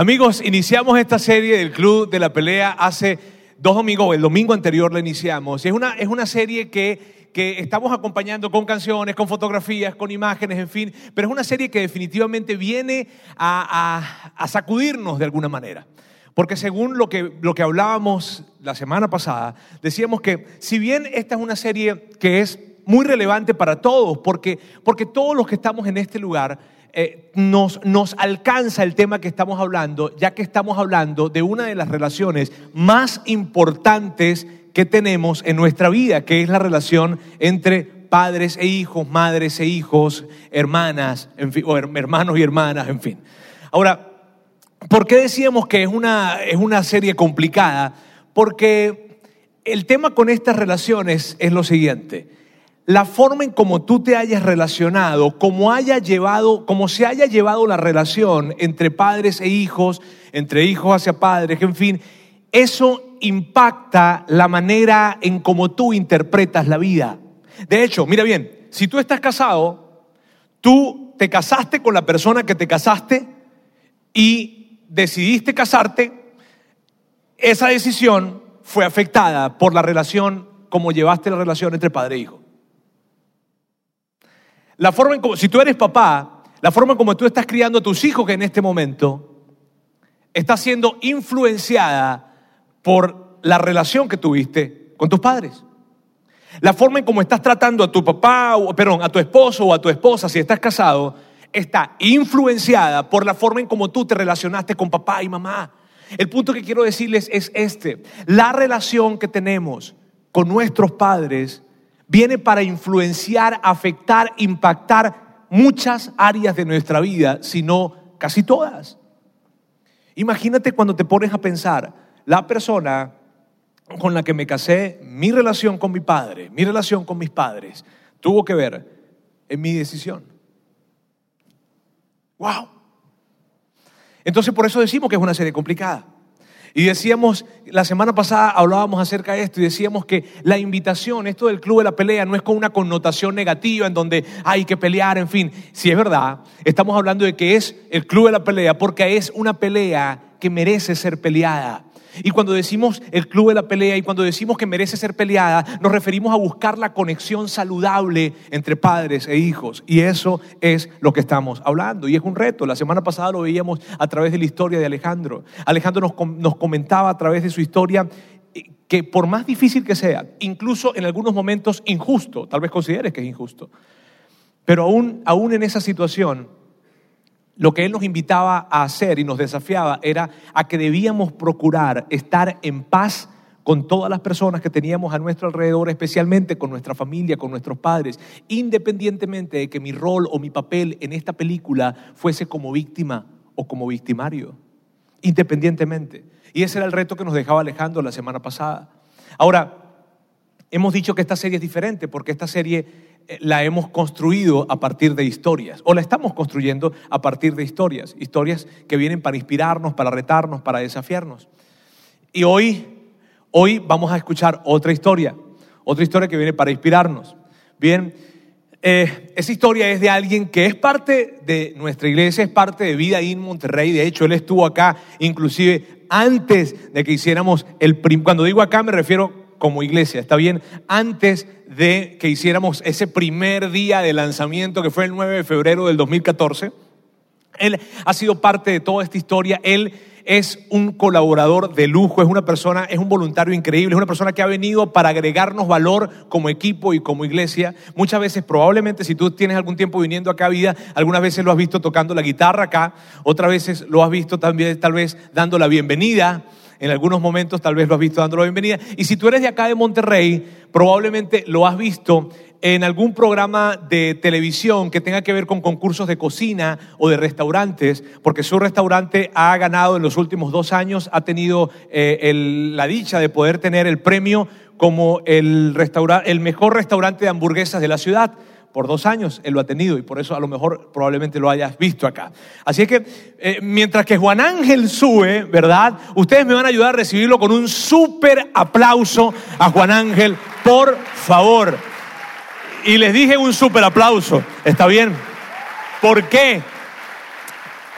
Amigos, iniciamos esta serie del Club de la Pelea hace dos domingos, el domingo anterior la iniciamos. Es una, es una serie que, que estamos acompañando con canciones, con fotografías, con imágenes, en fin, pero es una serie que definitivamente viene a, a- a sacudirnos de alguna manera. Porque según lo que, lo que hablábamos la semana pasada, decíamos que si bien esta es una serie que es muy relevante para todos, porque, porque todos los que estamos en este lugar eh, nos, nos alcanza el tema que estamos hablando, ya que estamos hablando de una de las relaciones más importantes que tenemos en nuestra vida, que es la relación entre padres e hijos, madres e hijos, hermanas, hermanos y hermanas, en fin. Ahora, ¿Por qué decíamos que es una, es una serie complicada? Porque el tema con estas relaciones es lo siguiente. La forma en cómo tú te hayas relacionado, cómo haya llevado, cómo se haya llevado la relación entre padres e hijos, entre hijos hacia padres, en fin, eso impacta la manera en cómo tú interpretas la vida. De hecho, mira bien, si tú estás casado, tú te casaste con la persona que te casaste, y decidiste casarte, esa decisión fue afectada por la relación, como llevaste la relación entre padre e hijo. La forma en como, si tú eres papá, la forma en como tú estás criando a tus hijos en este momento está siendo influenciada por la relación que tuviste con tus padres. La forma en cómo estás tratando a tu papá, o, perdón, a tu esposo o a tu esposa si estás casado, está influenciada por la forma en cómo tú te relacionaste con papá y mamá. El punto que quiero decirles es este. La relación que tenemos con nuestros padres viene para influenciar, afectar, impactar muchas áreas de nuestra vida, si no casi todas. Imagínate cuando te pones a pensar, la persona con la que me casé, mi relación con mi padre, mi relación con mis padres, tuvo que ver en mi decisión. ¡Wow! Entonces por eso decimos que es una serie complicada. Y decíamos, la semana pasada hablábamos acerca de esto y decíamos que la invitación, esto del club de la pelea, no es con una connotación negativa en donde hay que pelear, en fin. Si es verdad, estamos hablando de que es el club de la pelea porque es una pelea que merece ser peleada. Y cuando decimos el club de la pelea y cuando decimos que merece ser peleada, nos referimos a buscar la conexión saludable entre padres e hijos. Y eso es lo que estamos hablando. Y es un reto. La semana pasada lo veíamos a través de la historia de Alejandro. Alejandro nos, nos comentaba a través de su historia eh, que por más difícil que sea, incluso en algunos momentos injusto, tal vez consideres que es injusto, pero aún, aún en esa situación, lo que Él nos invitaba a hacer y nos desafiaba era a que debíamos procurar estar en paz con todas las personas que teníamos a nuestro alrededor, especialmente con nuestra familia, con nuestros padres, independientemente de que mi rol o mi papel en esta película fuese como víctima o como victimario, independientemente. Y ese era el reto que nos dejaba Alejandro la semana pasada. Ahora, hemos dicho que esta serie es diferente porque esta serie la hemos construido a partir de historias, o la estamos construyendo a partir de historias, historias que vienen para inspirarnos, para retarnos, para desafiarnos. Y hoy, hoy vamos a escuchar otra historia, otra historia que viene para inspirarnos. Bien, eh, esa historia es de alguien que es parte de nuestra iglesia, es parte de Vida en Monterrey. De hecho, él estuvo acá inclusive antes de que hiciéramos el... Cuando digo acá me refiero como iglesia, ¿está bien? Antes de que hiciéramos ese primer día de lanzamiento que fue el 9 de febrero del 2014. Él ha sido parte de toda esta historia. Él es un colaborador de lujo, es una persona, es un voluntario increíble, es una persona que ha venido para agregarnos valor como equipo y como iglesia. Muchas veces, probablemente, si tú tienes algún tiempo viniendo acá a vida, algunas veces lo has visto tocando la guitarra acá, otras veces lo has visto también, tal vez, dando la bienvenida. En algunos momentos tal vez lo has visto dando la bienvenida. Y si tú eres de acá de Monterrey, probablemente lo has visto en algún programa de televisión que tenga que ver con concursos de cocina o de restaurantes, porque su restaurante ha ganado en los últimos dos años, ha tenido eh, el- la dicha de poder tener el premio como el, el mejor restaurante de hamburguesas de la ciudad. Por dos años él lo ha tenido y por eso a lo mejor probablemente lo hayas visto acá. Así es que eh, mientras que Juan Ángel sube, ¿verdad? Ustedes me van a ayudar a recibirlo con un súper aplauso a Juan Ángel, por favor. Y les dije un súper aplauso, ¿está bien? ¿Por qué?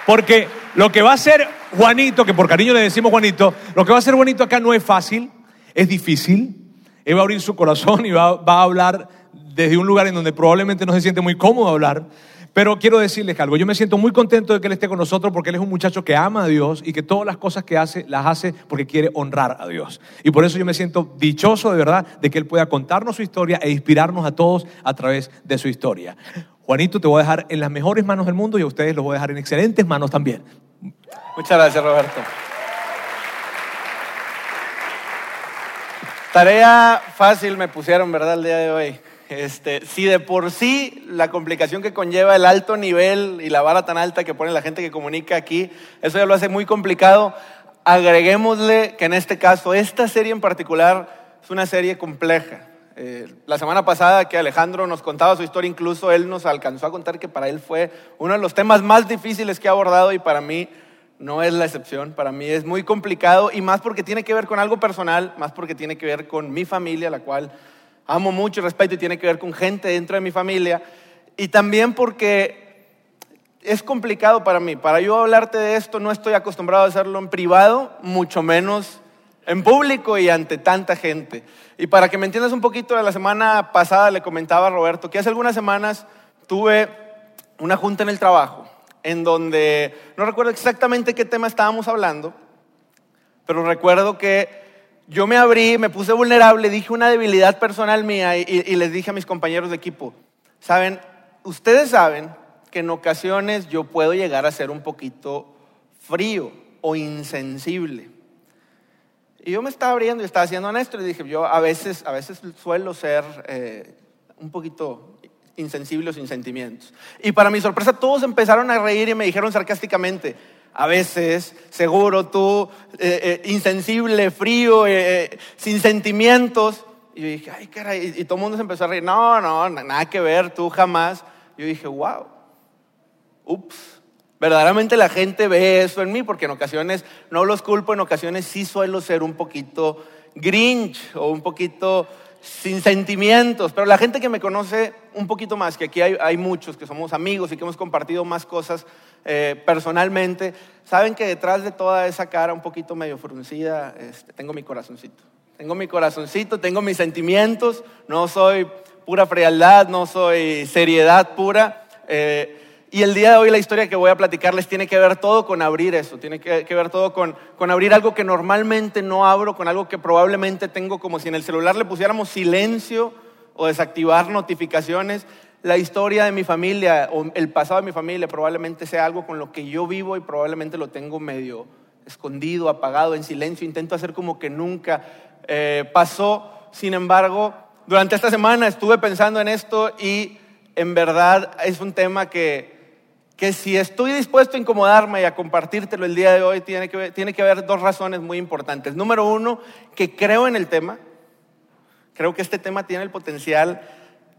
Porque lo que va a ser Juanito, que por cariño le decimos Juanito, lo que va a ser Juanito acá no es fácil, es difícil. Él va a abrir su corazón y va a hablar desde un lugar en donde probablemente no se siente muy cómodo hablar. Pero quiero decirles algo, yo me siento muy contento de que Él esté con nosotros porque Él es un muchacho que ama a Dios y que todas las cosas que hace las hace porque quiere honrar a Dios. Y por eso yo me siento dichoso de verdad de que Él pueda contarnos su historia e inspirarnos a todos a través de su historia. Juanito, te voy a dejar en las mejores manos del mundo y a ustedes los voy a dejar en excelentes manos también. Muchas gracias, Roberto. Tarea fácil me pusieron, ¿verdad? El día de hoy. Este, si de por sí la complicación que conlleva el alto nivel y la vara tan alta que pone la gente que comunica aquí, eso ya lo hace muy complicado, agreguémosle que en este caso, esta serie en particular es una serie compleja. Eh, la semana pasada que Alejandro nos contaba su historia, incluso él nos alcanzó a contar que para él fue uno de los temas más difíciles que ha abordado y para mí no es la excepción. Para mí es muy complicado y más porque tiene que ver con algo personal, más porque tiene que ver con mi familia, la cual amo mucho y respeto y tiene que ver con gente dentro de mi familia. Y también porque es complicado para mí. Para yo hablarte de esto no estoy acostumbrado a hacerlo en privado, mucho menos en público y ante tanta gente. Y para que me entiendas un poquito, de la semana pasada le comentaba a Roberto que hace algunas semanas tuve una junta en el trabajo en donde no recuerdo exactamente qué tema estábamos hablando, pero recuerdo que yo me abrí, me puse vulnerable, dije una debilidad personal mía y, les dije a mis compañeros de equipo, saben, ustedes saben que en ocasiones yo puedo llegar a ser un poquito frío o insensible. Y yo me estaba abriendo y estaba siendo honesto y dije, yo a veces, a veces suelo ser eh, un poquito insensible o sin sentimientos. Y para mi sorpresa todos empezaron a reír y me dijeron sarcásticamente, a veces, seguro tú, eh, eh, insensible, frío, eh, sin sentimientos. Y yo dije, ay, caray, y, todo el mundo se empezó a reír, no, no, nada que ver, tú jamás. Yo dije, wow, ups. Verdaderamente la gente ve eso en mí, porque en ocasiones, no los culpo, en ocasiones sí suelo ser un poquito grinch o un poquito sin sentimientos, pero la gente que me conoce un poquito más, que aquí hay, muchos que somos amigos y que hemos compartido más cosas eh, personalmente, saben que detrás de toda esa cara un poquito medio fruncida, este, tengo mi corazoncito. Tengo mi corazoncito, tengo mis sentimientos, no soy pura frialdad, no soy seriedad pura. Eh, y el día de hoy la historia que voy a platicarles tiene que ver todo con abrir eso, tiene que, ver todo con, con, abrir algo que normalmente no abro, con algo que probablemente tengo como si en el celular le pusiéramos silencio o desactivar notificaciones. La historia de mi familia o el pasado de mi familia probablemente sea algo con lo que yo vivo y probablemente lo tengo medio escondido, apagado, en silencio. Intento hacer como que nunca eh, pasó. Sin embargo, durante esta semana estuve pensando en esto y en verdad es un tema que que si estoy dispuesto a incomodarme y a compartírtelo el día de hoy, tiene que, tiene que haber dos razones muy importantes. Número uno, que creo en el tema. Creo que este tema tiene el potencial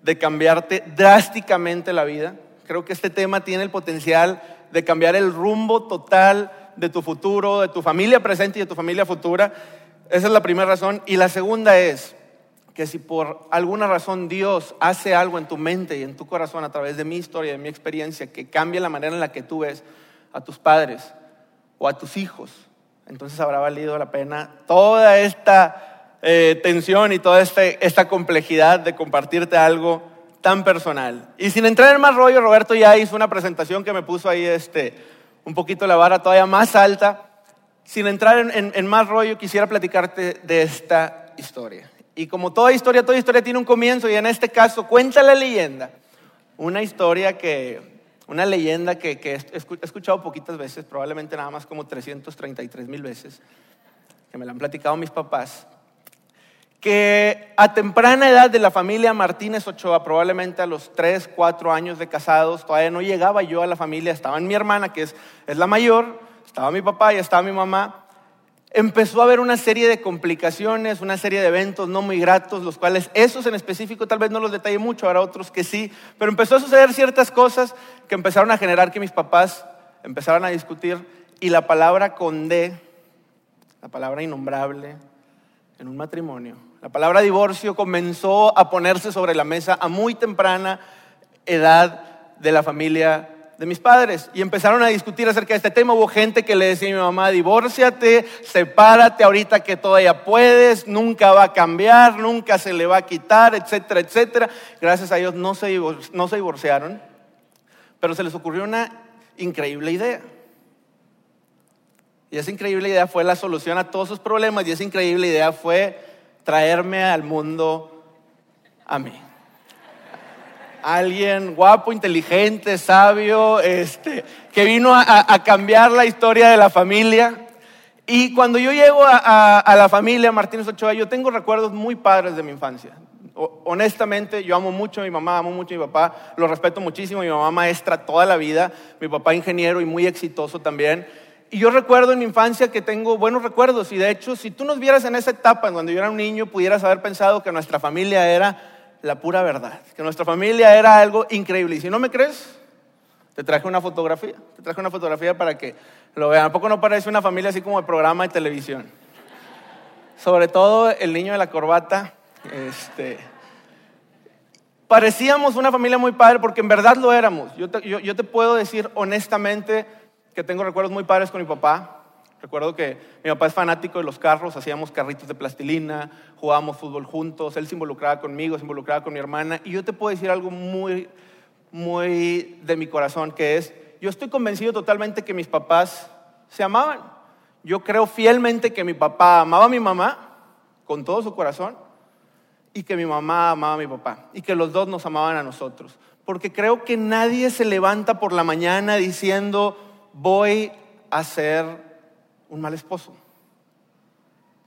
de cambiarte drásticamente la vida. Creo que este tema tiene el potencial de cambiar el rumbo total de tu futuro, de tu familia presente y de tu familia futura. Esa es la primera razón. Y la segunda es, que si por alguna razón Dios hace algo en tu mente y en tu corazón a través de mi historia, de mi experiencia, que cambie la manera en la que tú ves a tus padres o a tus hijos, entonces habrá valido la pena toda esta eh, tensión y toda este, esta complejidad de compartirte algo tan personal. Y sin entrar en más rollo, Roberto ya hizo una presentación que me puso ahí este, un poquito la vara todavía más alta. Sin entrar en más rollo, quisiera platicarte de esta historia. Y como toda historia, toda historia tiene un comienzo y en este caso cuenta la leyenda. Una historia que, una leyenda que, que he escuchado poquitas veces, probablemente nada más como 333 mil veces, que me la han platicado mis papás, que a temprana edad de la familia Martínez Ochoa, probablemente a los 3, 4 años de casados, todavía no llegaba yo a la familia, estaba mi hermana, que es, la mayor, estaba mi papá y estaba mi mamá, empezó a haber una serie de complicaciones, una serie de eventos no muy gratos, los cuales esos en específico tal vez no los detalle mucho, habrá otros que sí, pero empezó a suceder ciertas cosas que empezaron a generar que mis papás empezaran a discutir y la palabra conde, la palabra innombrable en un matrimonio, la palabra divorcio comenzó a ponerse sobre la mesa a muy temprana edad de la familia de mis padres y empezaron a discutir acerca de este tema. Hubo gente que le decía a mi mamá, divórciate, sepárate ahorita que todavía puedes, nunca va a cambiar, nunca se le va a quitar, etcétera, etcétera. Gracias a Dios no se, no se divorciaron, pero se les ocurrió una increíble idea. Y esa increíble idea fue la solución a todos sus problemas y esa increíble idea fue traerme al mundo a mí alguien guapo, inteligente, sabio, este, que vino a, cambiar la historia de la familia. Y cuando yo llego a, la familia Martínez Ochoa, yo tengo recuerdos muy padres de mi infancia. honestamente, yo amo mucho a mi mamá, amo mucho a mi papá, lo respeto muchísimo. Mi mamá maestra toda la vida, mi papá ingeniero y muy exitoso también. Y yo recuerdo en mi infancia que tengo buenos recuerdos y de hecho, si tú nos vieras en esa etapa, cuando yo era un niño, pudieras haber pensado que nuestra familia era la pura verdad, que nuestra familia era algo increíble. Y si no me crees, te traje una fotografía, te traje una fotografía para que lo vean. ¿A poco no parece una familia así como de programa de televisión? Sobre todo el niño de la corbata, este, parecíamos una familia muy padre porque en verdad lo éramos. Yo te, yo te puedo decir honestamente que tengo recuerdos muy padres con mi papá. Recuerdo que mi papá es fanático de los carros, hacíamos carritos de plastilina, jugábamos fútbol juntos, él se involucraba conmigo, se involucraba con mi hermana. Y yo te puedo decir algo muy, muy de mi corazón, que es, yo estoy convencido totalmente que mis papás se amaban. Yo creo fielmente que mi papá amaba a mi mamá con todo su corazón y que mi mamá amaba a mi papá y que los dos nos amaban a nosotros. Porque creo que nadie se levanta por la mañana diciendo, voy a ser un mal esposo.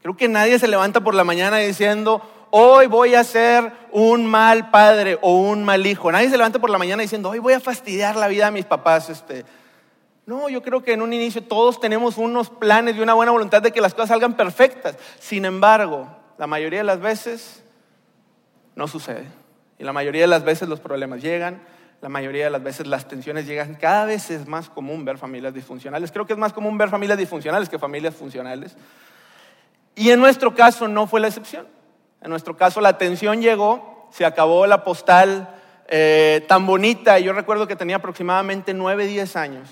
Creo que nadie se levanta por la mañana diciendo, hoy voy a ser un mal padre o un mal hijo. Nadie se levanta por la mañana diciendo, hoy voy a fastidiar la vida a mis papás. Este. No, yo creo que en un inicio todos tenemos unos planes y una buena voluntad de que las cosas salgan perfectas. Sin embargo, la mayoría de las veces no sucede. Y la mayoría de las veces los problemas llegan, la mayoría de las veces las tensiones llegan. Cada vez es más común ver familias disfuncionales. Creo que es más común ver familias disfuncionales que familias funcionales. Y en nuestro caso no fue la excepción. En nuestro caso la tensión llegó, se acabó la postal eh, tan bonita. Yo recuerdo que tenía aproximadamente 9, 10 años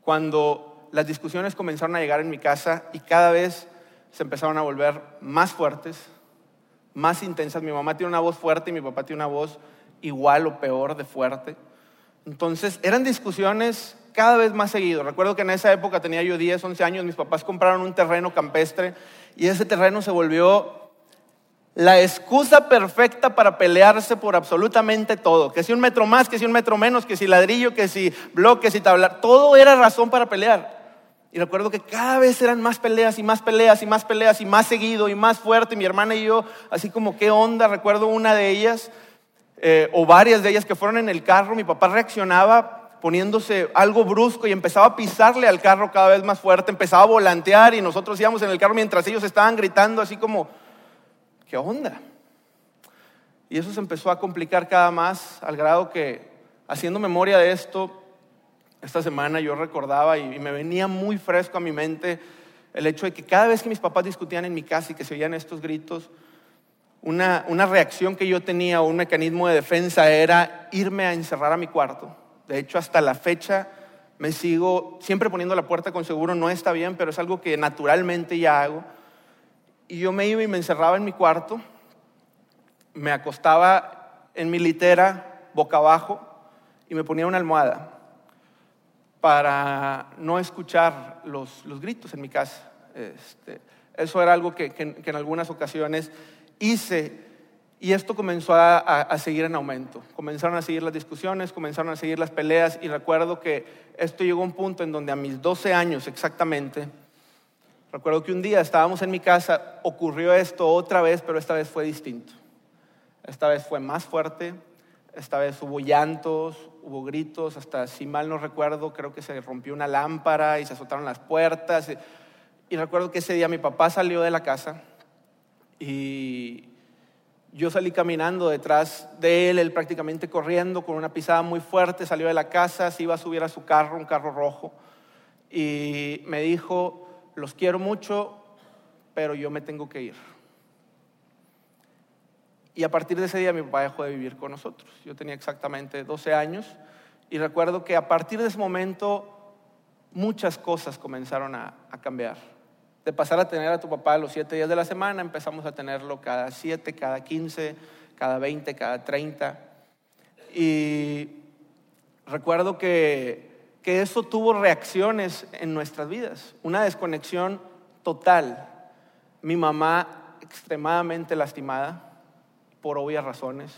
cuando las discusiones comenzaron a llegar en mi casa y cada vez se empezaron a volver más fuertes, más intensas. Mi mamá tiene una voz fuerte y mi papá tiene una voz igual o peor de fuerte. Entonces, eran discusiones cada vez más seguido. Recuerdo que en esa época tenía yo 10, 11 años, mis papás compraron un terreno campestre y ese terreno se volvió la excusa perfecta para pelearse por absolutamente todo. Que si un metro más, que si un metro menos, que si ladrillo, que si bloque, que si tablar, todo era razón para pelear. Y recuerdo que cada vez eran más peleas y más peleas y más peleas y más seguido y más fuerte. Mi hermana y yo, así como, ¿qué onda? Recuerdo una de ellas eh, o varias de ellas que fueron en el carro, mi papá reaccionaba poniéndose algo brusco y empezaba a pisarle al carro cada vez más fuerte, empezaba a volantear y nosotros íbamos en el carro mientras ellos estaban gritando así como, ¿qué onda? Y eso se empezó a complicar cada más al grado que, haciendo memoria de esto, esta semana yo recordaba y, y me venía muy fresco a mi mente el hecho de que cada vez que mis papás discutían en mi casa y que se oían estos gritos, una, reacción que yo tenía o un mecanismo de defensa era irme a encerrar a mi cuarto. De hecho, hasta la fecha me sigo siempre poniendo la puerta con seguro, no está bien, pero es algo que naturalmente ya hago. Y yo me iba y me encerraba en mi cuarto, me acostaba en mi litera boca abajo y me ponía una almohada para no escuchar los, gritos en mi casa. Este, eso era algo que en algunas ocasiones hice y esto comenzó a, seguir en aumento. Comenzaron a seguir las discusiones, comenzaron a seguir las peleas y recuerdo que esto llegó a un punto en donde a mis 12 años exactamente, recuerdo que un día estábamos en mi casa, ocurrió esto otra vez, pero esta vez fue distinto. Esta vez fue más fuerte, esta vez hubo llantos, hubo gritos, hasta si mal no recuerdo, creo que se rompió una lámpara y se azotaron las puertas. Y recuerdo que ese día mi papá salió de la casa y yo salí caminando detrás de él, él prácticamente corriendo con una pisada muy fuerte, salió de la casa, se iba a subir a su carro, un carro rojo, y me dijo, los quiero mucho, pero yo me tengo que ir. Y a partir de ese día mi papá dejó de vivir con nosotros. Yo tenía exactamente 12 años Y recuerdo que a partir de ese momento muchas cosas comenzaron a, a cambiar. De pasar a tener a tu papá los siete días de la semana, empezamos a tenerlo cada siete, cada quince, cada veinte, cada treinta. Y recuerdo que, que eso tuvo reacciones en nuestras vidas, una desconexión total. Mi mamá extremadamente lastimada, por obvias razones.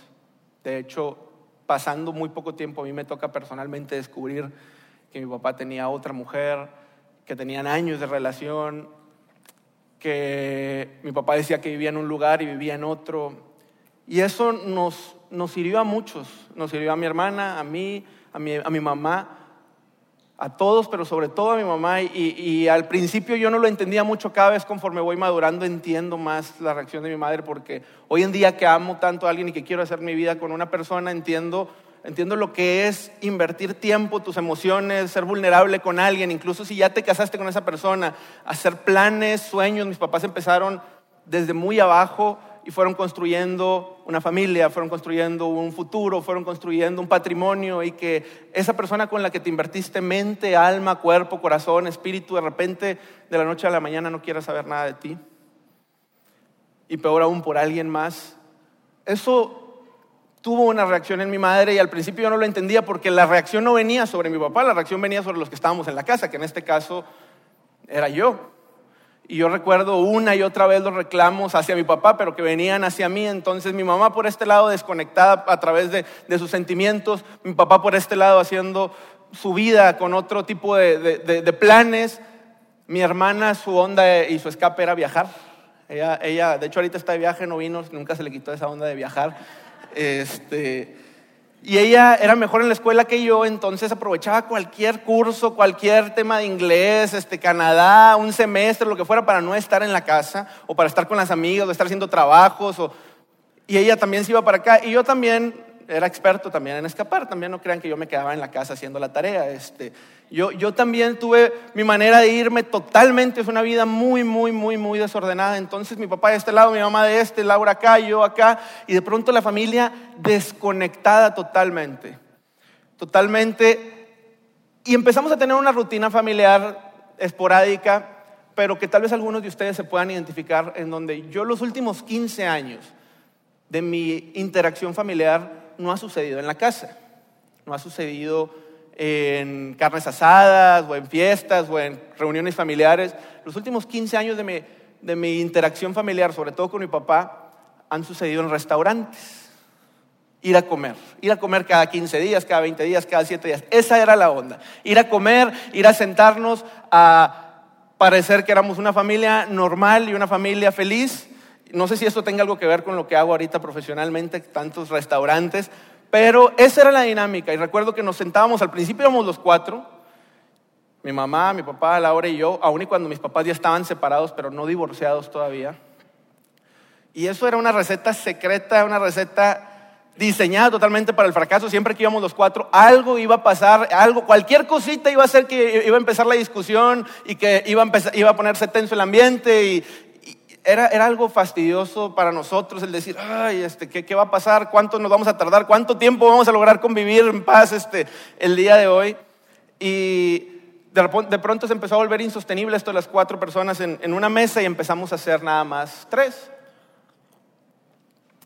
De hecho, pasando muy poco tiempo, a mí me toca personalmente descubrir que mi papá tenía otra mujer, que tenían años de relación, que mi papá decía que vivía en un lugar y vivía en otro. Y eso nos, nos hirió a muchos, nos hirió a mi hermana, a mí, a mi, a mi mamá, a todos, pero sobre todo a mi mamá. Y, y, al principio yo no lo entendía mucho, cada vez conforme voy madurando entiendo más la reacción de mi madre, porque hoy en día que amo tanto a alguien y que quiero hacer mi vida con una persona, entiendo, entiendo lo que es invertir tiempo, tus emociones, ser vulnerable con alguien, incluso si ya te casaste con esa persona, hacer planes, sueños. Mis papás empezaron desde muy abajo y fueron construyendo una familia, fueron construyendo un futuro, fueron construyendo un patrimonio y que esa persona con la que te invertiste mente, alma, cuerpo, corazón, espíritu, de repente de la noche a la mañana no quiera saber nada de ti. Y peor aún por alguien más. Eso tuvo una reacción en mi madre y al principio yo no lo entendía porque la reacción no venía sobre mi papá, la reacción venía sobre los que estábamos en la casa, que en este caso era yo. Y yo recuerdo una y otra vez los reclamos hacia mi papá, pero que venían hacia mí. Entonces mi mamá por este lado desconectada a través de, de sus sentimientos, mi papá por este lado haciendo su vida con otro tipo de, de, de, planes. Mi hermana, su onda y su escape era viajar. Ella, ella, de hecho ahorita está de viaje, no vino, nunca se le quitó esa onda de viajar. Este, y ella era mejor en la escuela que yo, entonces aprovechaba cualquier curso, cualquier tema de inglés, este, Canadá, un semestre, lo que fuera, para no estar en la casa o para estar con las amigas o estar haciendo trabajos. O... Y ella también se iba para acá. Y yo también era experto también en escapar. También no crean que yo me quedaba en la casa haciendo la tarea. Este, yo, yo también tuve mi manera de irme totalmente. Es una vida muy, muy, muy, muy desordenada. Entonces mi papá de este lado, mi mamá de este, Laura acá, yo acá. Y de pronto la familia desconectada totalmente. Totalmente. Y empezamos a tener una rutina familiar esporádica, pero que tal vez algunos de ustedes se puedan identificar, en donde yo los últimos 15 años de mi interacción familiar no ha sucedido en la casa, no ha sucedido en carnes asadas o en fiestas o en reuniones familiares. Los últimos 15 años de mi, de mi interacción familiar, sobre todo con mi papá, han sucedido en restaurantes. Ir a comer, ir a comer cada 15 días, cada 20 días, cada 7 días. Esa era la onda. Ir a comer, ir a sentarnos a parecer que éramos una familia normal y una familia feliz no sé si esto tenga algo que ver con lo que hago ahorita profesionalmente, tantos restaurantes, pero esa era la dinámica. Y recuerdo que nos sentábamos, al principio éramos los cuatro, mi mamá, mi papá, Laura y yo, aun y cuando mis papás ya estaban separados, pero no divorciados todavía. Y eso era una receta secreta, una receta diseñada totalmente para el fracaso. Siempre que íbamos los cuatro, algo iba a pasar, algo, cualquier cosita iba a hacer que iba a empezar la discusión y que iba a, empezar, iba a ponerse tenso el ambiente y, era, algo fastidioso para nosotros el decir, ay, este, ¿qué, ¿qué, va a pasar? ¿Cuánto nos vamos a tardar? ¿Cuánto tiempo vamos a lograr convivir en paz este, el día de hoy? Y de, pronto se empezó a volver insostenible esto de las cuatro personas en, en una mesa y empezamos a hacer nada más tres.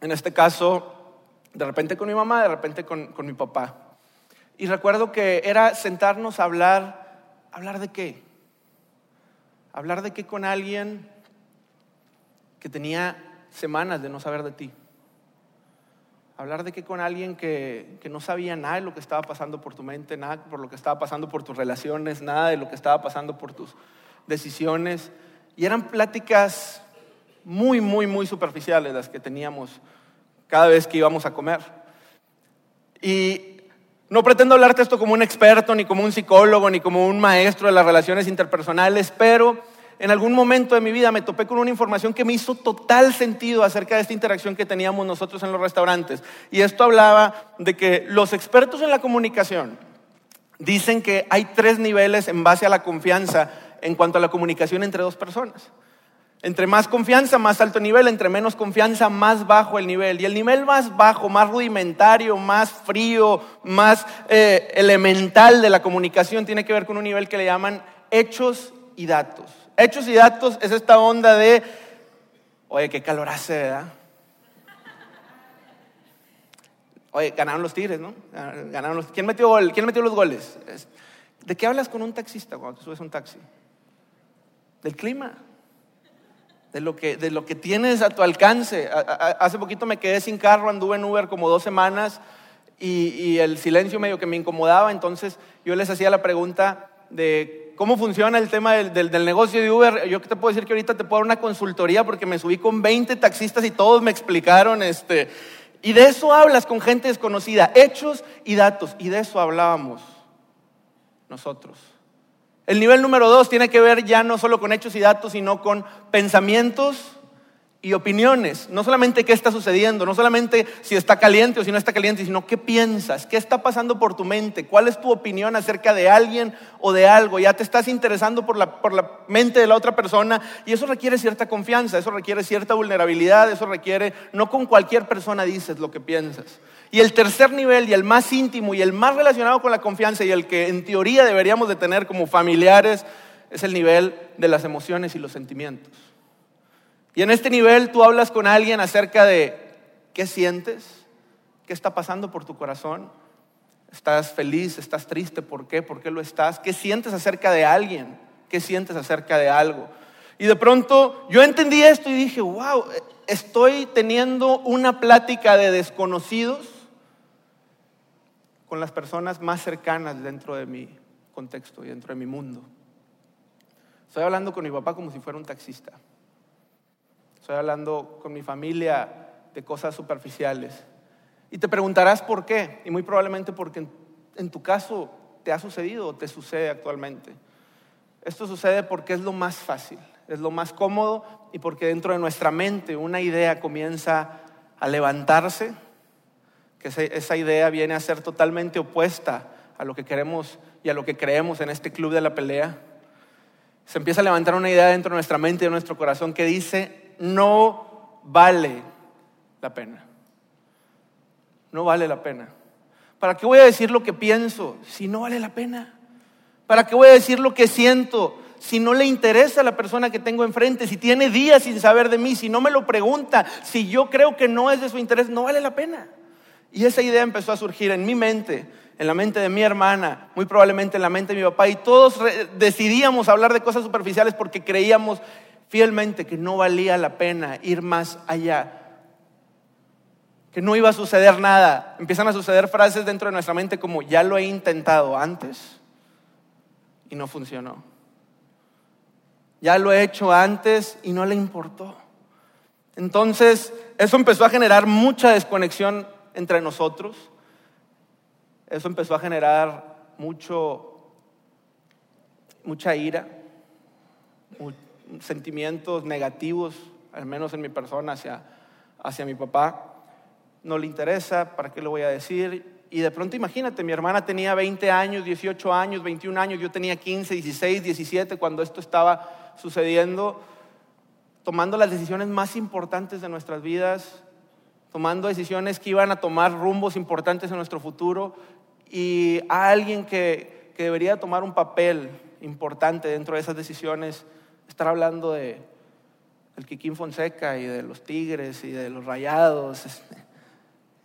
En este caso, de repente con mi mamá, de repente con, con mi papá. Y recuerdo que era sentarnos a hablar, ¿hablar de qué? Hablar de qué con alguien que tenía semanas de no saber de ti. Hablar de que con alguien que, que, no sabía nada de lo que estaba pasando por tu mente, nada por lo que estaba pasando por tus relaciones, nada de lo que estaba pasando por tus decisiones. Y eran pláticas muy, muy, muy superficiales las que teníamos cada vez que íbamos a comer. Y no pretendo hablarte esto como un experto, ni como un psicólogo, ni como un maestro de las relaciones interpersonales, pero en algún momento de mi vida me topé con una información que me hizo total sentido acerca de esta interacción que teníamos nosotros en los restaurantes. Y esto hablaba de que los expertos en la comunicación dicen que hay tres niveles en base a la confianza en cuanto a la comunicación entre dos personas. Entre más confianza, más alto nivel, entre menos confianza, más bajo el nivel. Y el nivel más bajo, más rudimentario, más frío, más eh, elemental de la comunicación tiene que ver con un nivel que le llaman hechos y datos. Hechos y datos es esta onda de, oye, qué calor hace, ¿verdad? Oye, ganaron los Tigres, ¿no? Ganaron los, ¿quién, metió gol? ¿Quién metió los goles? ¿De qué hablas con un taxista cuando te subes un taxi? Del clima de lo que, de lo que tienes a tu alcance. hace poquito me quedé sin carro, anduve en Uber como dos semanas y, el silencio medio que me incomodaba, entonces yo les hacía la pregunta de cómo funciona el tema del, del, negocio de Uber. Yo te puedo decir que ahorita te puedo dar una consultoría porque me subí con 20 taxistas y todos me explicaron este... Y de eso hablas con gente desconocida, hechos y datos, y de eso hablábamos nosotros. El nivel número dos tiene que ver ya no solo con hechos y datos, sino con pensamientos y opiniones. No solamente qué está sucediendo, no solamente si está caliente o si no está caliente, sino qué piensas, qué está pasando por tu mente, cuál es tu opinión acerca de alguien o de algo. Ya te estás interesando por la, por la mente de la otra persona y eso requiere cierta confianza, eso requiere cierta vulnerabilidad, eso requiere, no con cualquier persona dices lo que piensas. Y el tercer nivel y el más íntimo y el más relacionado con la confianza y el que en teoría deberíamos de tener como familiares es el nivel de las emociones y los sentimientos. Y en este nivel tú hablas con alguien acerca de qué sientes, qué está pasando por tu corazón. ¿Estás feliz? ¿Estás triste? ¿Por qué? ¿Por qué lo estás? ¿Qué sientes acerca de alguien? ¿Qué sientes acerca de algo? Y de pronto yo entendí esto y dije, wow, estoy teniendo una plática de desconocidos con las personas más cercanas dentro de mi contexto y dentro de mi mundo. Estoy hablando con mi papá como si fuera un taxista. Estoy hablando con mi familia de cosas superficiales. Y te preguntarás por qué. Y muy probablemente porque en, tu caso te ha sucedido o te sucede actualmente. Esto sucede porque es lo más fácil, es lo más cómodo y porque dentro de nuestra mente una idea comienza a levantarse que esa idea viene a ser totalmente opuesta a lo que queremos y a lo que creemos en este club de la pelea. Se empieza a levantar una idea dentro de nuestra mente y de nuestro corazón que dice, no vale la pena. No vale la pena. ¿Para qué voy a decir lo que pienso si no vale la pena? ¿Para qué voy a decir lo que siento si no le interesa a la persona que tengo enfrente, si tiene días sin saber de mí, si no me lo pregunta, si yo creo que no es de su interés, no vale la pena? Y esa idea empezó a surgir en mi mente, en la mente de mi hermana, muy probablemente en la mente de mi papá, y todos decidíamos hablar de cosas superficiales porque creíamos fielmente que no valía la pena ir más allá, que no iba a suceder nada. Empiezan a suceder frases dentro de nuestra mente como, ya lo he intentado antes y no funcionó. Ya lo he hecho antes y no le importó. Entonces, eso empezó a generar mucha desconexión entre nosotros. Eso empezó a generar mucho, mucha ira, sentimientos negativos, al menos en mi persona, hacia, hacia mi papá. No le interesa, ¿para qué lo voy a decir? Y de pronto imagínate, mi hermana tenía 20 años, 18 años, 21 años, yo tenía 15, 16, 17 cuando esto estaba sucediendo, tomando las decisiones más importantes de nuestras vidas, tomando decisiones que iban a tomar rumbos importantes en nuestro futuro y a alguien que, que debería tomar un papel importante dentro de esas decisiones, estar hablando de el Kikín Fonseca y de los Tigres y de los Rayados.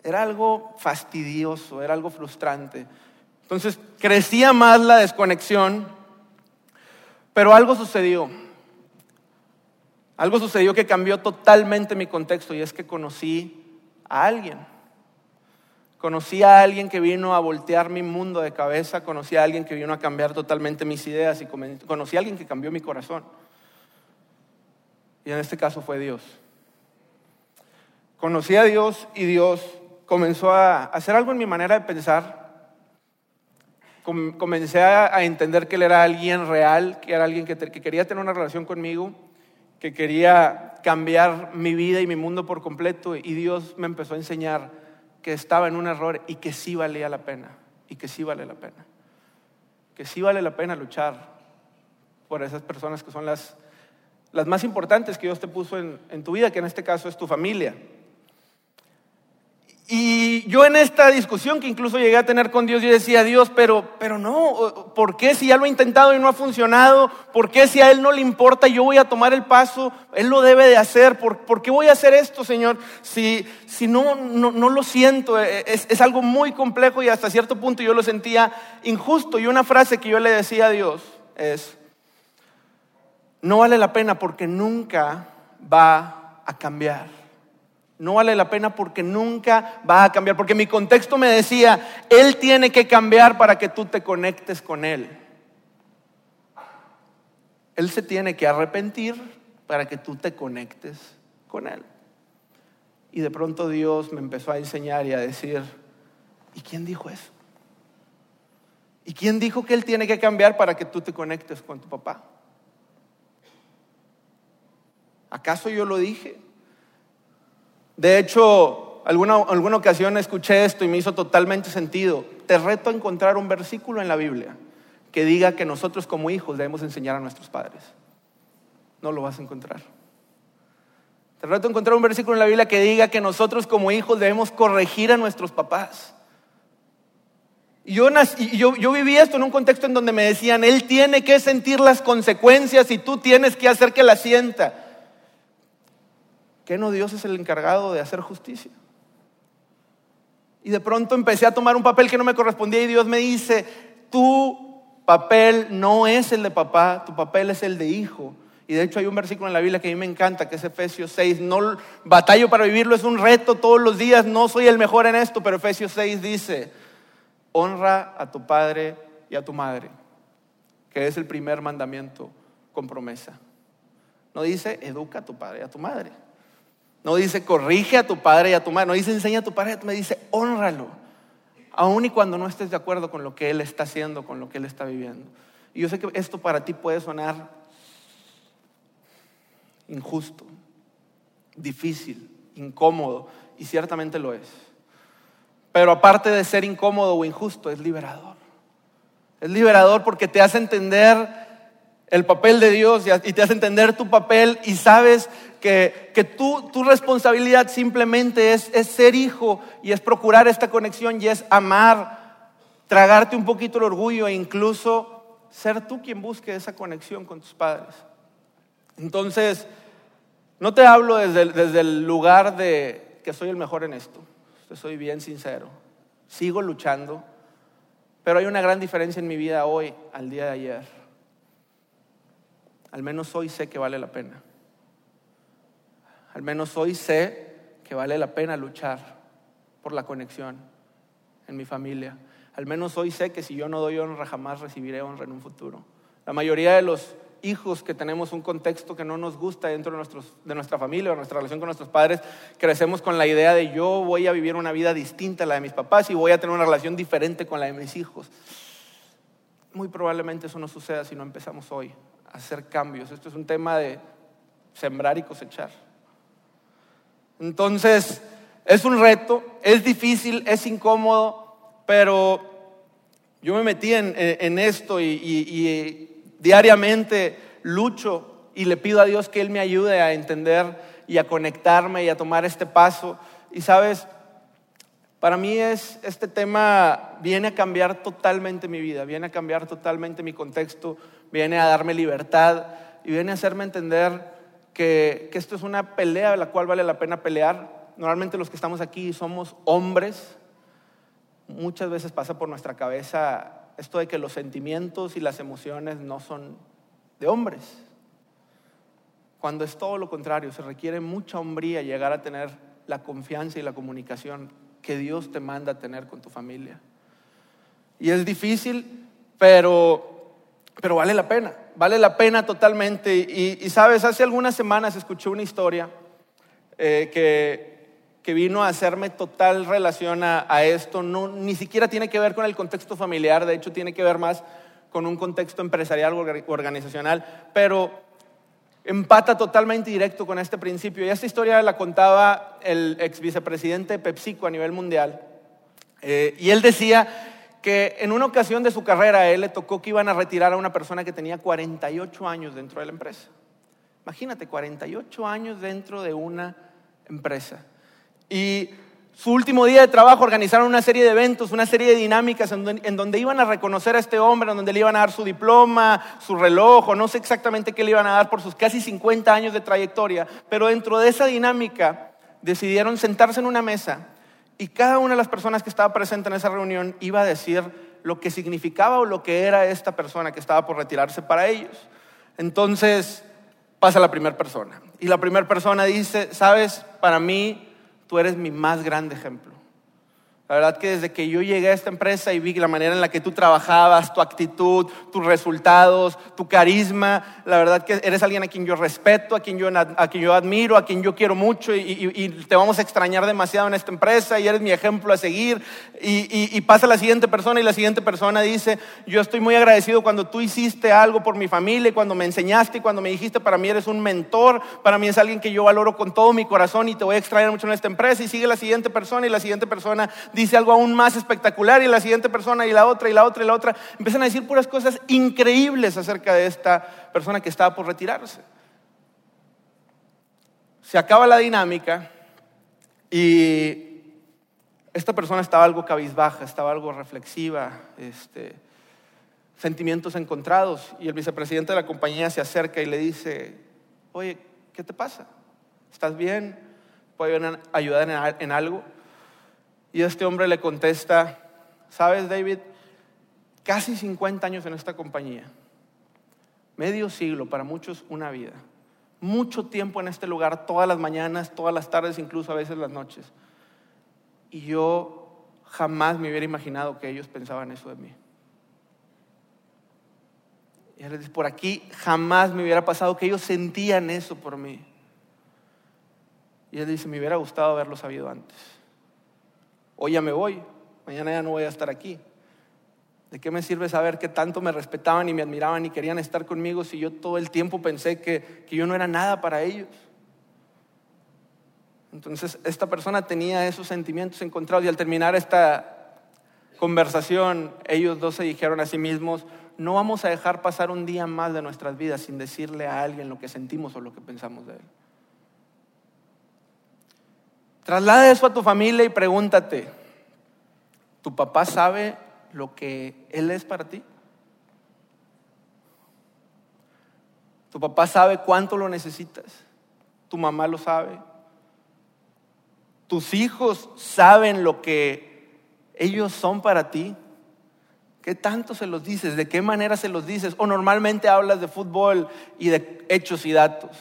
Era algo fastidioso, era algo frustrante. Entonces crecía más la desconexión, pero algo sucedió. Algo sucedió que cambió totalmente mi contexto y es que conocí a alguien. Conocí a alguien que vino a voltear mi mundo de cabeza, conocí a alguien que vino a cambiar totalmente mis ideas y conocí a alguien que cambió mi corazón. Y en este caso fue Dios. Conocí a Dios y Dios comenzó a hacer algo en mi manera de pensar. Comencé a entender que Él era alguien real, que era alguien que quería tener una relación conmigo que quería cambiar mi vida y mi mundo por completo y Dios me empezó a enseñar que estaba en un error y que sí valía la pena, y que sí vale la pena, que sí vale la pena luchar por esas personas que son las, las más importantes que Dios te puso en, en tu vida, que en este caso es tu familia. Y yo en esta discusión que incluso llegué a tener con Dios, yo decía, Dios, pero, pero no, ¿por qué si ya lo he intentado y no ha funcionado? ¿Por qué si a Él no le importa yo voy a tomar el paso? Él lo debe de hacer. ¿Por, por qué voy a hacer esto, Señor? Si, si no, no, no lo siento, es, es algo muy complejo y hasta cierto punto yo lo sentía injusto. Y una frase que yo le decía a Dios es, no vale la pena porque nunca va a cambiar. No vale la pena porque nunca va a cambiar. Porque mi contexto me decía, Él tiene que cambiar para que tú te conectes con Él. Él se tiene que arrepentir para que tú te conectes con Él. Y de pronto Dios me empezó a enseñar y a decir, ¿y quién dijo eso? ¿Y quién dijo que Él tiene que cambiar para que tú te conectes con tu papá? ¿Acaso yo lo dije? De hecho, alguna, alguna ocasión escuché esto y me hizo totalmente sentido. Te reto a encontrar un versículo en la Biblia que diga que nosotros como hijos debemos enseñar a nuestros padres. No lo vas a encontrar. Te reto a encontrar un versículo en la Biblia que diga que nosotros como hijos debemos corregir a nuestros papás. Y yo, yo, yo viví esto en un contexto en donde me decían, Él tiene que sentir las consecuencias y tú tienes que hacer que las sienta. ¿Qué no Dios es el encargado de hacer justicia? Y de pronto empecé a tomar un papel que no me correspondía y Dios me dice, tu papel no es el de papá, tu papel es el de hijo. Y de hecho hay un versículo en la Biblia que a mí me encanta, que es Efesios 6. No batallo para vivirlo, es un reto todos los días, no soy el mejor en esto, pero Efesios 6 dice, honra a tu padre y a tu madre, que es el primer mandamiento con promesa. No dice, educa a tu padre y a tu madre. No dice corrige a tu padre y a tu madre. No dice enseña a tu padre y. Dice honralo. Aun y cuando no estés de acuerdo con lo que él está haciendo, con lo que él está viviendo. Y yo sé que esto para ti puede sonar injusto, difícil, incómodo. Y ciertamente lo es. Pero aparte de ser incómodo o injusto, es liberador. Es liberador porque te hace entender el papel de Dios y te hace entender tu papel y sabes que, que tu, tu responsabilidad simplemente es, ser hijo y es procurar esta conexión y es amar, tragarte un poquito el orgullo e incluso ser tú quien busque esa conexión con tus padres. Entonces, no te hablo desde, desde el lugar de que soy el mejor en esto, te soy bien sincero, sigo luchando, pero hay una gran diferencia en mi vida hoy al día de ayer al menos hoy sé que vale la pena. Al menos hoy sé que vale la pena luchar por la conexión en mi familia. Al menos hoy sé que si yo no doy honra, jamás recibiré honra en un futuro. La mayoría de los hijos que tenemos un contexto que no nos gusta dentro de, de nuestra familia o nuestra relación con nuestros padres, crecemos con la idea de yo voy a vivir una vida distinta a la de mis papás y voy a tener una relación diferente con la de mis hijos. Muy probablemente eso no suceda si no empezamos hoy hacer cambios. Esto es un tema de sembrar y cosechar. Entonces, es un reto, es difícil, es incómodo, pero yo me metí en, esto y, y diariamente lucho y le pido a Dios que Él me ayude a entender y a conectarme y a tomar este paso. Y sabes, para mí es, este tema viene a cambiar totalmente mi vida, viene a cambiar totalmente mi contexto, viene a darme libertad y viene a hacerme entender que, esto es una pelea de la cual vale la pena pelear. Normalmente los que estamos aquí somos hombres. Muchas veces pasa por nuestra cabeza esto de que los sentimientos y las emociones no son de hombres. Cuando es todo lo contrario, se requiere mucha hombría llegar a tener la confianza y la comunicación que Dios te manda tener con tu familia. Y es difícil, pero, pero vale la pena, vale la pena totalmente. Y, sabes, hace algunas semanas escuché una historia eh, que, que, vino a hacerme total relación a, a esto. No, ni siquiera tiene que ver con el contexto familiar, de hecho tiene que ver más con un contexto empresarial o organizacional, pero empata totalmente directo con este principio. Y esta historia la contaba el ex vicepresidente PepsiCo a nivel mundial. Eh, y él decía que en una ocasión de su carrera a él le tocó que iban a retirar a una persona que tenía 48 años dentro de la empresa. Imagínate, 48 años dentro de una empresa. Y su último día de trabajo organizaron una serie de eventos, una serie de dinámicas en donde, iban a reconocer a este hombre, en donde le iban a dar su diploma, su reloj, no sé exactamente qué le iban a dar por sus casi 50 años de trayectoria, pero dentro de esa dinámica decidieron sentarse en una mesa y cada una de las personas que estaba presente en esa reunión iba a decir lo que significaba o lo que era esta persona que estaba por retirarse para ellos. Entonces pasa la primera persona. Y la primera persona dice, sabes, para mí tú eres mi más grande ejemplo. La verdad que desde que yo llegué a esta empresa y vi la manera en la que tú trabajabas, tu actitud, tus resultados, tu carisma, la verdad que eres alguien a quien yo respeto, a quien yo, a quien yo admiro, a quien yo quiero mucho y, te vamos a extrañar demasiado en esta empresa y eres mi ejemplo a seguir. Y, pasa la siguiente persona y la siguiente persona dice, yo estoy muy agradecido cuando tú hiciste algo por mi familia, cuando me enseñaste y cuando me dijiste, para mí eres un mentor, para mí es alguien que yo valoro con todo mi corazón y te voy a extrañar mucho en esta empresa. Y sigue la siguiente persona y la siguiente persona dice algo aún más espectacular y la siguiente persona y la otra y la otra y la otra empiezan a decir puras cosas increíbles acerca de esta persona que estaba por retirarse. Se acaba la dinámica y esta persona estaba algo cabizbaja, estaba algo reflexiva, este, sentimientos encontrados y el vicepresidente de la compañía se acerca y le dice, oye, ¿qué te pasa? ¿Estás bien? ¿Puedo ayudar en algo? Y este hombre le contesta, ¿sabes David? Casi 50 años en esta compañía, medio siglo, para muchos una vida, mucho tiempo en este lugar, todas las mañanas, todas las tardes, incluso a veces las noches. Y yo jamás me hubiera imaginado que ellos pensaban eso de mí. Y él dice, por aquí jamás me hubiera pasado que ellos sentían eso por mí. Y él dice, me hubiera gustado haberlo sabido antes. Hoy ya me voy, mañana ya no voy a estar aquí. ¿De qué me sirve saber que tanto me respetaban y me admiraban y querían estar conmigo si yo todo el tiempo pensé que, que yo no era nada para ellos? Entonces esta persona tenía esos sentimientos encontrados y al terminar esta conversación, ellos dos se dijeron a sí mismos, no vamos a dejar pasar un día más de nuestras vidas sin decirle a alguien lo que sentimos o lo que pensamos de él. Traslada eso a tu familia y pregúntate, ¿tu papá sabe lo que él es para ti? ¿Tu papá sabe cuánto lo necesitas? ¿Tu mamá lo sabe? ¿Tus hijos saben lo que ellos son para ti? ¿Qué tanto se los dices? ¿De qué manera se los dices? O normalmente hablas de fútbol y de hechos y datos.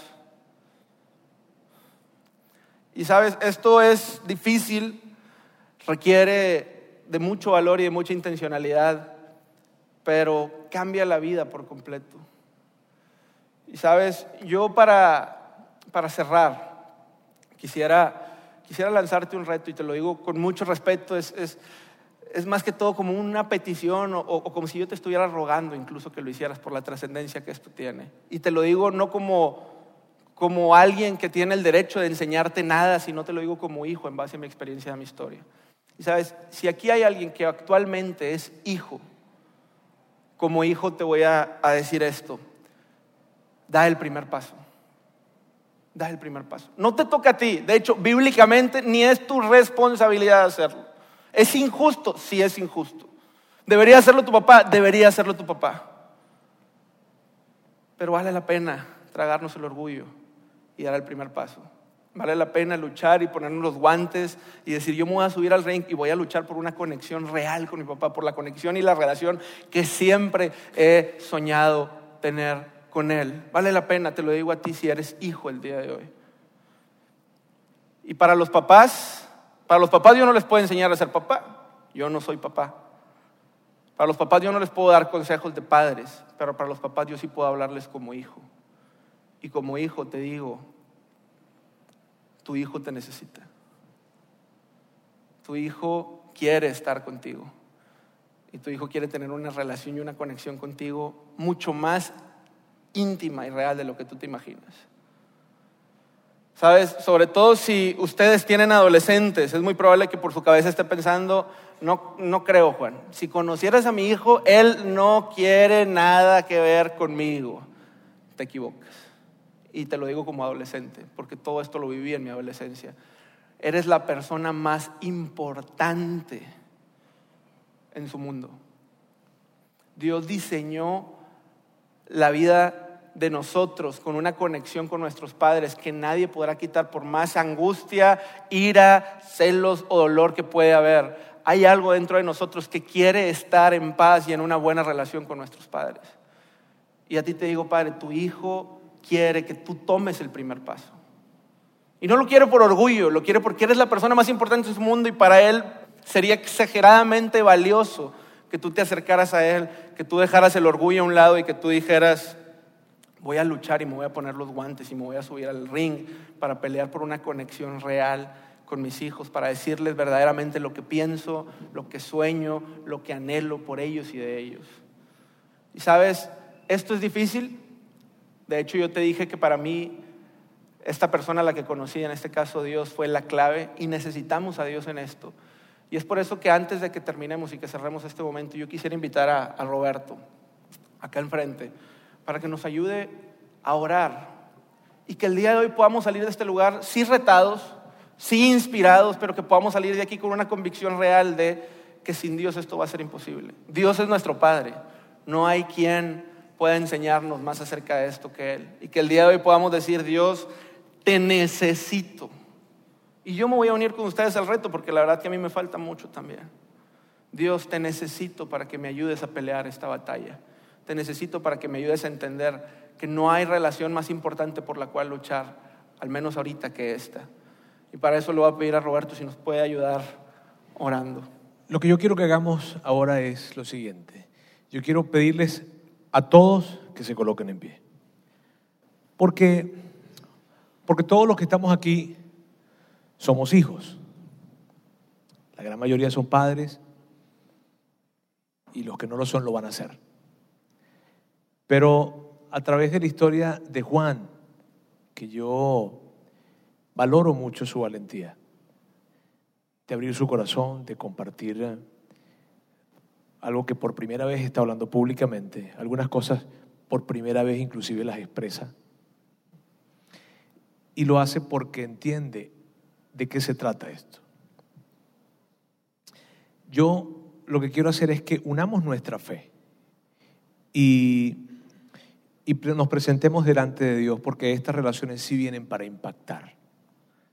Y sabes, esto es difícil, requiere de mucho valor y de mucha intencionalidad, pero cambia la vida por completo. Y sabes, yo para, para cerrar, quisiera, quisiera lanzarte un reto y te lo digo con mucho respeto, es, es, es más que todo como una petición o, o, como si yo te estuviera rogando incluso que lo hicieras por la trascendencia que esto tiene. Y te lo digo no como como alguien que tiene el derecho de enseñarte nada, si no te lo digo como hijo en base a mi experiencia, a mi historia. Y sabes, si aquí hay alguien que actualmente es hijo, como hijo te voy a, a decir esto, da el primer paso. Da el primer paso. No te toca a ti, de hecho, bíblicamente ni es tu responsabilidad hacerlo. Es injusto, sí es injusto. ¿Debería hacerlo tu papá? Debería hacerlo tu papá. Pero vale la pena tragarnos el orgullo y dar el primer paso. Vale la pena luchar y ponernos los guantes y decir, yo me voy a subir al ring y voy a luchar por una conexión real con mi papá, por la conexión y la relación que siempre he soñado tener con él. Vale la pena, te lo digo a ti si eres hijo el día de hoy. Y para los papás, para los papás yo no les puedo enseñar a ser papá, yo no soy papá. Para los papás yo no les puedo dar consejos de padres, pero para los papás yo sí puedo hablarles como hijo. Y como hijo te digo, tu hijo te necesita. Tu hijo quiere estar contigo. Y tu hijo quiere tener una relación y una conexión contigo mucho más íntima y real de lo que tú te imaginas. Sabes, sobre todo si ustedes tienen adolescentes, es muy probable que por su cabeza esté pensando, no, no creo Juan, si conocieras a mi hijo, él no quiere nada que ver conmigo. Te equivocas y te lo digo como adolescente, porque todo esto lo viví en mi adolescencia. Eres la persona más importante en su mundo. Dios diseñó la vida de nosotros con una conexión con nuestros padres que nadie podrá quitar por más angustia, ira, celos o dolor que puede haber. Hay algo dentro de nosotros que quiere estar en paz y en una buena relación con nuestros padres. Y a ti te digo, Padre, tu hijo quiere que tú tomes el primer paso. Y no lo quiere por orgullo, lo quiere porque eres la persona más importante en su mundo y para él sería exageradamente valioso que tú te acercaras a Él, que tú dejaras el orgullo a un lado y que tú dijeras, voy a luchar y me voy a poner los guantes y me voy a subir al ring para pelear por una conexión real con mis hijos, para decirles verdaderamente lo que pienso, lo que sueño, lo que anhelo por ellos y de ellos. Y sabes, esto es difícil. De hecho, yo te dije que para mí esta persona a la que conocí, en este caso Dios, fue la clave y necesitamos a Dios en esto. Y es por eso que antes de que terminemos y que cerremos este momento, yo quisiera invitar a, Roberto, acá enfrente, para que nos ayude a orar y que el día de hoy podamos salir de este lugar sí retados, sí inspirados, pero que podamos salir de aquí con una convicción real de que sin Dios esto va a ser imposible. Dios es nuestro Padre, no hay quien pueda enseñarnos más acerca de esto que Él. Y que el día de hoy podamos decir, Dios, te necesito. Y yo me voy a unir con ustedes al reto porque la verdad que a mí me falta mucho también. Dios, te necesito para que me ayudes a pelear esta batalla. Te necesito para que me ayudes a entender que no hay relación más importante por la cual luchar, al menos ahorita que esta. Y para eso le voy a pedir a Roberto si nos puede ayudar orando. Lo que yo quiero que hagamos ahora es lo siguiente. Yo quiero pedirles a todos que se coloquen en pie. Porque, porque todos los que estamos aquí somos hijos. La gran mayoría son padres y los que no lo son lo van a ser. Pero a través de la historia de Juan, que yo valoro mucho su valentía, de abrir su corazón, de compartir algo que por primera vez está hablando públicamente, algunas cosas por primera vez inclusive las expresa. Y lo hace porque entiende de qué se trata esto. Yo lo que quiero hacer es que unamos nuestra fe y, y nos presentemos delante de Dios porque estas relaciones sí vienen para impactar,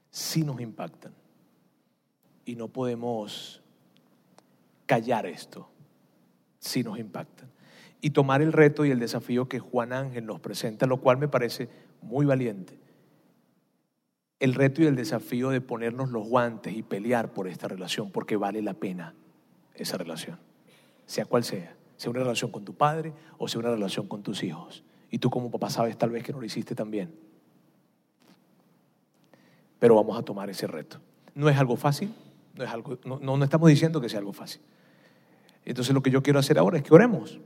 sí nos impactan y no podemos callar esto, sí nos impactan. Y tomar el reto y el desafío que Juan Ángel nos presenta, lo cual me parece muy valiente el reto y el desafío de ponernos los guantes y pelear por esta relación, porque vale la pena esa relación, sea cual sea, sea una relación con tu padre o sea una relación con tus hijos. Y tú como papá sabes tal vez que no lo hiciste tan bien. Pero vamos a tomar ese reto. No es algo fácil, no, es algo, no, no estamos diciendo que sea algo fácil. Entonces lo que yo quiero hacer ahora es que oremos,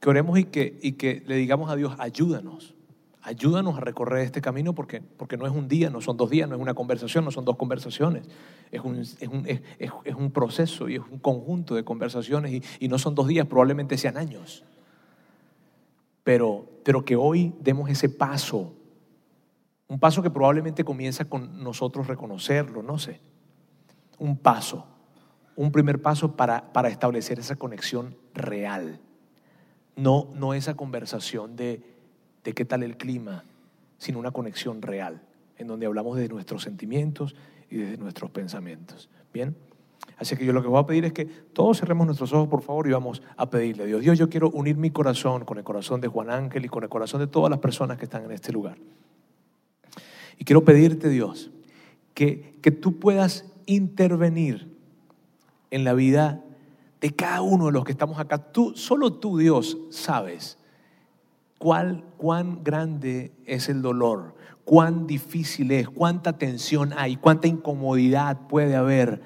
que oremos y que, y que le digamos a Dios, ayúdanos Ayúdanos a recorrer este camino porque, porque no es un día, no son dos días, no es una conversación, no son dos conversaciones. Es un, es un, es, un proceso y es un conjunto de conversaciones y, y, no son dos días, probablemente sean años. Pero, pero que hoy demos ese paso, un paso que probablemente comienza con nosotros reconocerlo, no sé. Un paso, un primer paso para, para establecer esa conexión real. No, no esa conversación de de qué tal el clima, sino una conexión real, en donde hablamos de nuestros sentimientos y de nuestros pensamientos. ¿Bien? Así que yo lo que voy a pedir es que todos cerremos nuestros ojos, por favor, y vamos a pedirle a Dios. Dios, yo quiero unir mi corazón con el corazón de Juan Ángel y con el corazón de todas las personas que están en este lugar. Y quiero pedirte, Dios, que, que tú puedas intervenir en la vida de cada uno de los que estamos acá. Tú, solo tú, Dios, sabes cuál, cuán grande es el dolor, cuán difícil es, cuánta tensión hay, cuánta incomodidad puede haber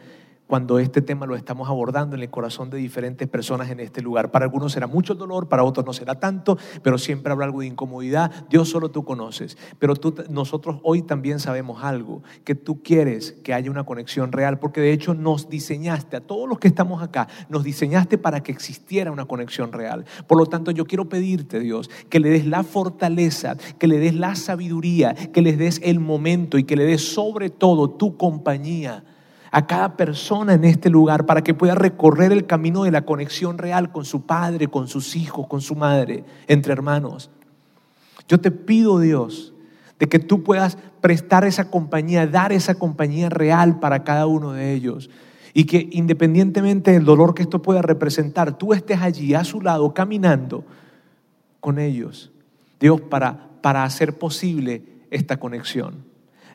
cuando este tema lo estamos abordando en el corazón de diferentes personas en este lugar. Para algunos será mucho dolor, para otros no será tanto, pero siempre habrá algo de incomodidad. Dios solo tú conoces. Pero tú, nosotros hoy también sabemos algo, que tú quieres que haya una conexión real, porque de hecho nos diseñaste, a todos los que estamos acá, nos diseñaste para que existiera una conexión real. Por lo tanto, yo quiero pedirte, Dios, que le des la fortaleza, que le des la sabiduría, que les des el momento y que le des sobre todo tu compañía a cada persona en este lugar para que pueda recorrer el camino de la conexión real con su padre, con sus hijos, con su madre, entre hermanos. Yo te pido, Dios, de que tú puedas prestar esa compañía, dar esa compañía real para cada uno de ellos. Y que independientemente del dolor que esto pueda representar, tú estés allí a su lado caminando con ellos. Dios, para, para hacer posible esta conexión.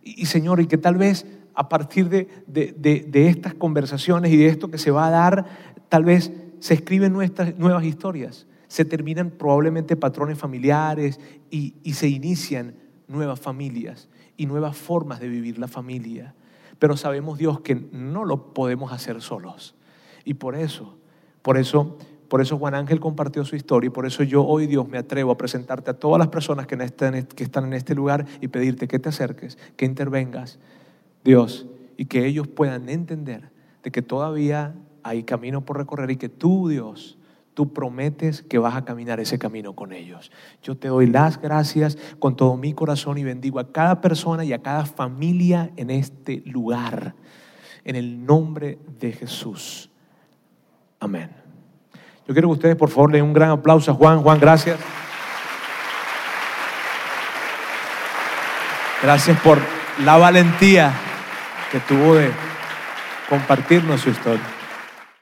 Y, y Señor, y que tal vez a partir de, estas conversaciones y de esto que se va a dar, tal vez se escriben nuestras nuevas historias, se terminan probablemente patrones familiares y, y se inician nuevas familias y nuevas formas de vivir la familia. Pero sabemos, Dios, que no lo podemos hacer solos. Y por eso, por eso por eso Juan Ángel compartió su historia y por eso yo hoy, Dios, me atrevo a presentarte a todas las personas que están en este lugar y pedirte que te acerques, que intervengas, Dios, y que ellos puedan entender de que todavía hay camino por recorrer y que tú, Dios, tú prometes que vas a caminar ese camino con ellos. Yo te doy las gracias con todo mi corazón y bendigo a cada persona y a cada familia en este lugar. En el nombre de Jesús. Amén. Yo quiero que ustedes, por favor, le den un gran aplauso a Juan. Juan, gracias. Gracias por la valentía que tuvo de compartirnos su historia.